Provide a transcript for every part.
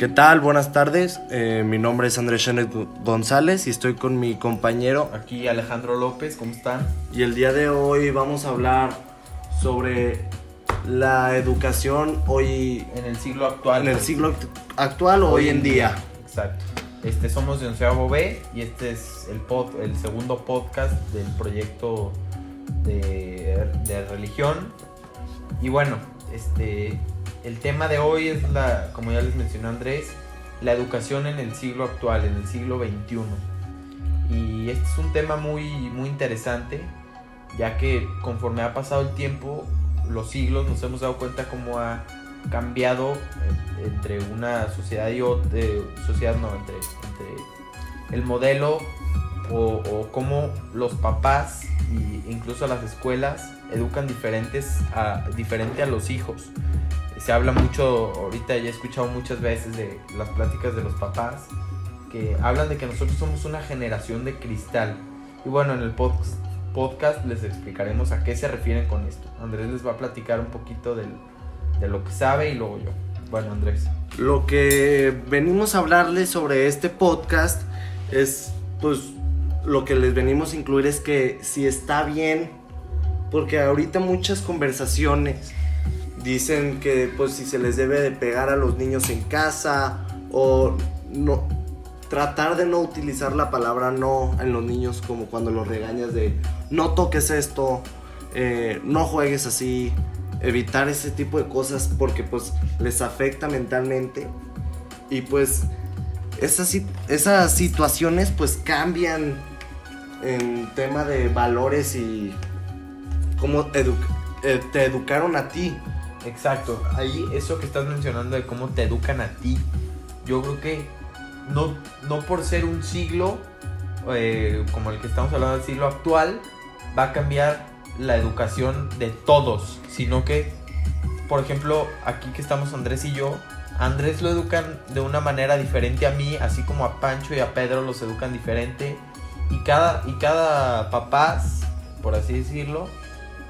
¿Qué tal? Buenas tardes. Eh, mi nombre es Andrés Chenet González y estoy con mi compañero. Aquí Alejandro López, ¿cómo están? Y el día de hoy vamos a hablar sobre la educación hoy En el siglo actual. en el siglo act- actual o hoy en día. Exacto. Este, somos de Onceavo B y este es el, pod- el segundo podcast del proyecto de, de religión. Y bueno, este, el tema de hoy es, la, como ya les mencionó Andrés, la educación en el siglo actual, en el siglo XXI. Y este es un tema muy, muy interesante, ya que conforme ha pasado el tiempo, los siglos, nos hemos dado cuenta cómo ha cambiado eh, entre una sociedad y otra, sociedad no, entre, entre el modelo o, cómo los papás e incluso las escuelas educan diferentes diferente a los hijos. Se habla mucho, ahorita ya he escuchado muchas veces de las pláticas de los papás que hablan de que nosotros somos una generación de cristal. Y bueno, en el podcast, les explicaremos a qué se refieren con esto. Andrés les va a platicar un poquito del, de lo que sabe y luego yo. Bueno, Andrés. Lo que venimos a hablarles sobre este podcast es, pues, lo que les venimos a incluir es que si está bien, porque ahorita muchas conversaciones dicen que, pues, si se les debe de pegar a los niños en casa o no tratar de no utilizar la palabra no en los niños como cuando los regañas de no toques esto, eh, no juegues así, evitar ese tipo de cosas porque pues les afecta mentalmente y pues esas, esas situaciones pues cambian en tema de valores y cómo edu- eh, te educaron a ti. Exacto, ahí eso que estás mencionando de cómo te educan a ti, yo creo que no, no por ser un siglo eh, como el que estamos hablando del siglo actual, va a cambiar la educación de todos, sino que, por ejemplo, aquí que estamos Andrés y yo, Andrés lo educan de una manera diferente a mí, así como a Pancho y a Pedro los educan diferente, y cada, y cada papás, por así decirlo,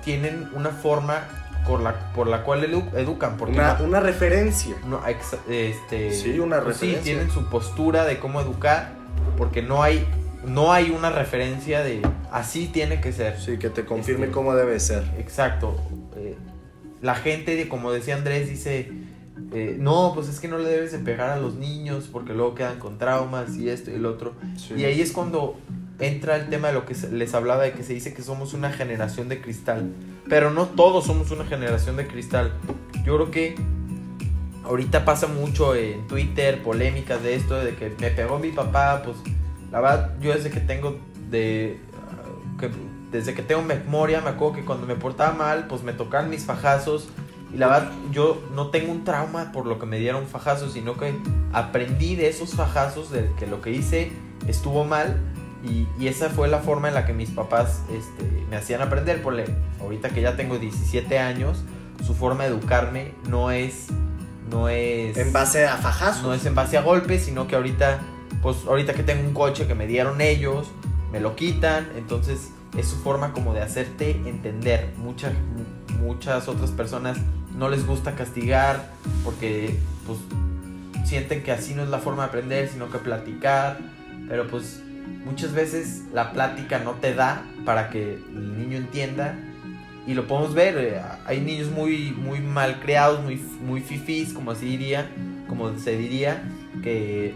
tienen una forma por la, por la cual edu- educan. Porque Una, no- una referencia. no, este, Sí, una pues sí, referencia. tienen su postura de cómo educar, porque no hay, no hay una referencia de así tiene que ser. Sí, que te confirme Este- cómo debe ser. Exacto. Eh, la gente, como decía Andrés, dice, eh, no, pues es que no le debes de pegar a los niños porque luego quedan con traumas y esto y el otro. Y ahí es cuando entra el tema de lo que les hablaba de que se dice que somos una generación de cristal. Pero no todos somos una generación de cristal. Yo creo que ahorita pasa mucho en Twitter polémicas de esto, de que me pegó mi papá, pues la verdad yo desde que tengo de que desde que tengo memoria me acuerdo que cuando me portaba mal, pues me tocaban mis fajazos y la verdad yo no tengo un trauma por lo que me dieron fajazos, sino que aprendí de esos fajazos de que lo que hice estuvo mal y, y esa fue la forma en la que mis papás este, me hacían aprender. Por ahorita que ya tengo 17 años, su forma de educarme no es no es En base a fajazos. no es en base a golpes, sino que ahorita, pues ahorita que tengo un coche que me dieron ellos, me lo quitan, entonces es su forma como de hacerte entender. Muchas, muchas otras personas no les gusta castigar porque pues sienten que así no es la forma de aprender, sino que platicar, pero pues muchas veces la plática no te da para que el niño entienda y lo podemos ver, eh, hay niños muy, muy mal creados, muy, muy fifís, como así diría, como se diría, que,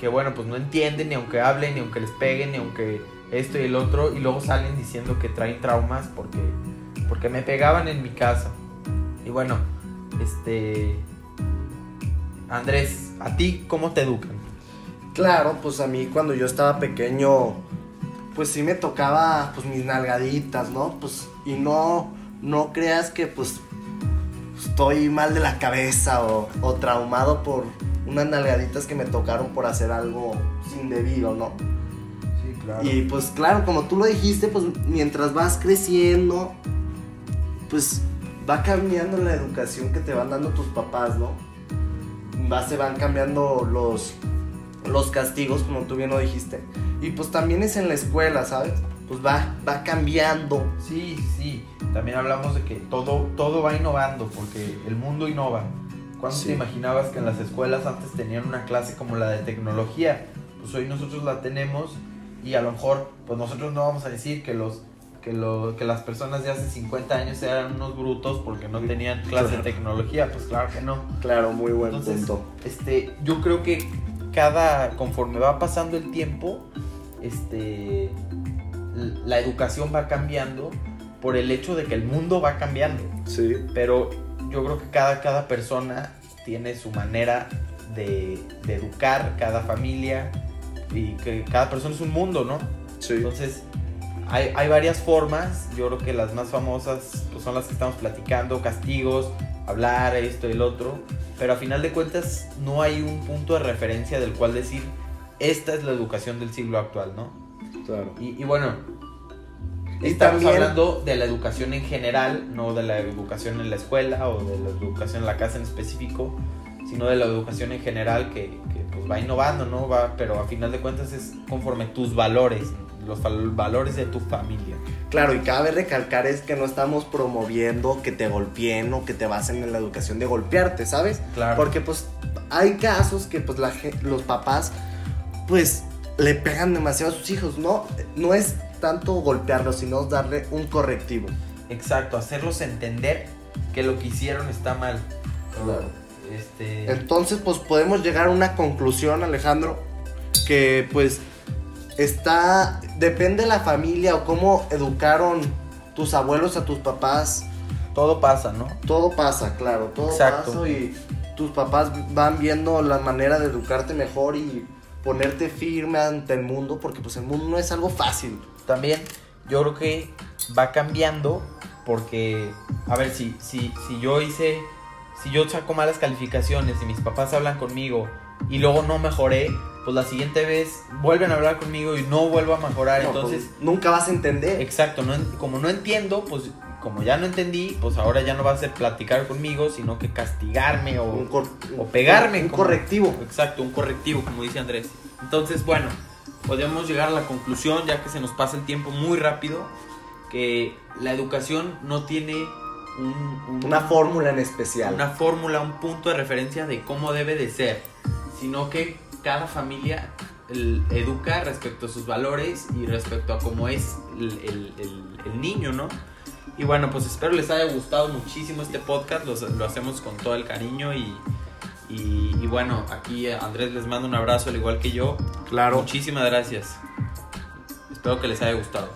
que bueno, pues no entienden ni aunque hablen, ni aunque les peguen, ni aunque esto y el otro, y luego salen diciendo que traen traumas porque, porque me pegaban en mi casa. Y bueno, este... Andrés, ¿a ti cómo te educan? Claro, pues a mí cuando yo estaba pequeño, pues sí me tocaba pues mis nalgaditas, ¿no? Pues y no, no creas que pues estoy mal de la cabeza o, o traumado por unas nalgaditas que me tocaron por hacer algo indebido, ¿no? Sí, claro. Y pues claro, como tú lo dijiste, pues mientras vas creciendo, pues va cambiando la educación que te van dando tus papás, ¿no? Va, se van cambiando los, los castigos, como tú bien lo dijiste. Y pues también es en la escuela, ¿sabes? Pues va, va cambiando. Sí, sí. También hablamos de que todo, todo va innovando porque el mundo innova. ¿Cuándo Sí. te imaginabas que en las escuelas antes tenían una clase como la de tecnología? Pues hoy nosotros la tenemos y a lo mejor, pues nosotros no vamos a decir que los que, lo, que las personas de hace 50 años eran unos brutos porque no tenían clase de tecnología, pues claro que no. Claro, muy buen Entonces, punto. este, yo creo que cada, conforme va pasando el tiempo, este, la educación va cambiando por el hecho de que el mundo va cambiando. Sí, Pero yo creo que cada, cada persona tiene su manera de, de educar, cada familia, y que cada persona es un mundo, ¿no? sí. Entonces, hay, hay varias formas. Yo creo que las más famosas pues, son las que estamos platicando: castigos, hablar, esto y el otro. Pero a final de cuentas, no hay un punto de referencia del cual decir, esta es la educación del siglo actual, ¿no? Claro. Y, y bueno, Y estamos también- hablando de la educación en general, no de la educación en la escuela o de la educación en la casa en específico, sino de la educación en general que, que, pues va innovando, ¿no? Va, pero a final de cuentas es conforme tus valores, los val- valores de tu familia. Claro, y cabe recalcar es que no estamos promoviendo que te golpeen o que te basen en la educación de golpearte, ¿sabes? Claro. Porque pues hay casos que pues la, los papás pues le pegan demasiado a sus hijos, ¿no? No es tanto golpearlos, sino darle un correctivo. Exacto, hacerlos entender que lo que hicieron está mal. Claro. Este, Entonces pues podemos llegar a una conclusión, Alejandro, que pues está, depende de la familia o cómo educaron tus abuelos a tus papás. todo pasa, ¿no? Todo pasa, claro, todo Exacto. pasa y tus papás van viendo la manera de educarte mejor y ponerte firme ante el mundo, porque pues el mundo no es algo fácil. también yo creo que va cambiando porque, a ver, si, si, si yo hice, si yo saco malas calificaciones y mis papás hablan conmigo y luego no mejoré, pues la siguiente vez vuelven a hablar conmigo y no vuelvo a mejorar. No, Entonces, pues, nunca vas a entender. exacto, no, como no entiendo, pues como ya no entendí, pues ahora ya no va a ser platicar conmigo, sino que castigarme o, Un o pegarme. Un como- correctivo. Exacto, un correctivo, como dice Andrés. Entonces, bueno, podemos llegar a la conclusión, ya que se nos pasa el tiempo muy rápido, que la educación no tiene un- un- Una fórmula en especial. una fórmula, un punto de referencia de cómo debe de ser, sino que cada familia educa respecto a sus valores y respecto a cómo es el, el- el- el niño, ¿no? Y bueno, pues espero les haya gustado muchísimo este podcast, los- lo, hacemos con todo el cariño y, y, y bueno, aquí Andrés les manda un abrazo al igual que yo. Claro. Muchísimas gracias. Espero que les haya gustado.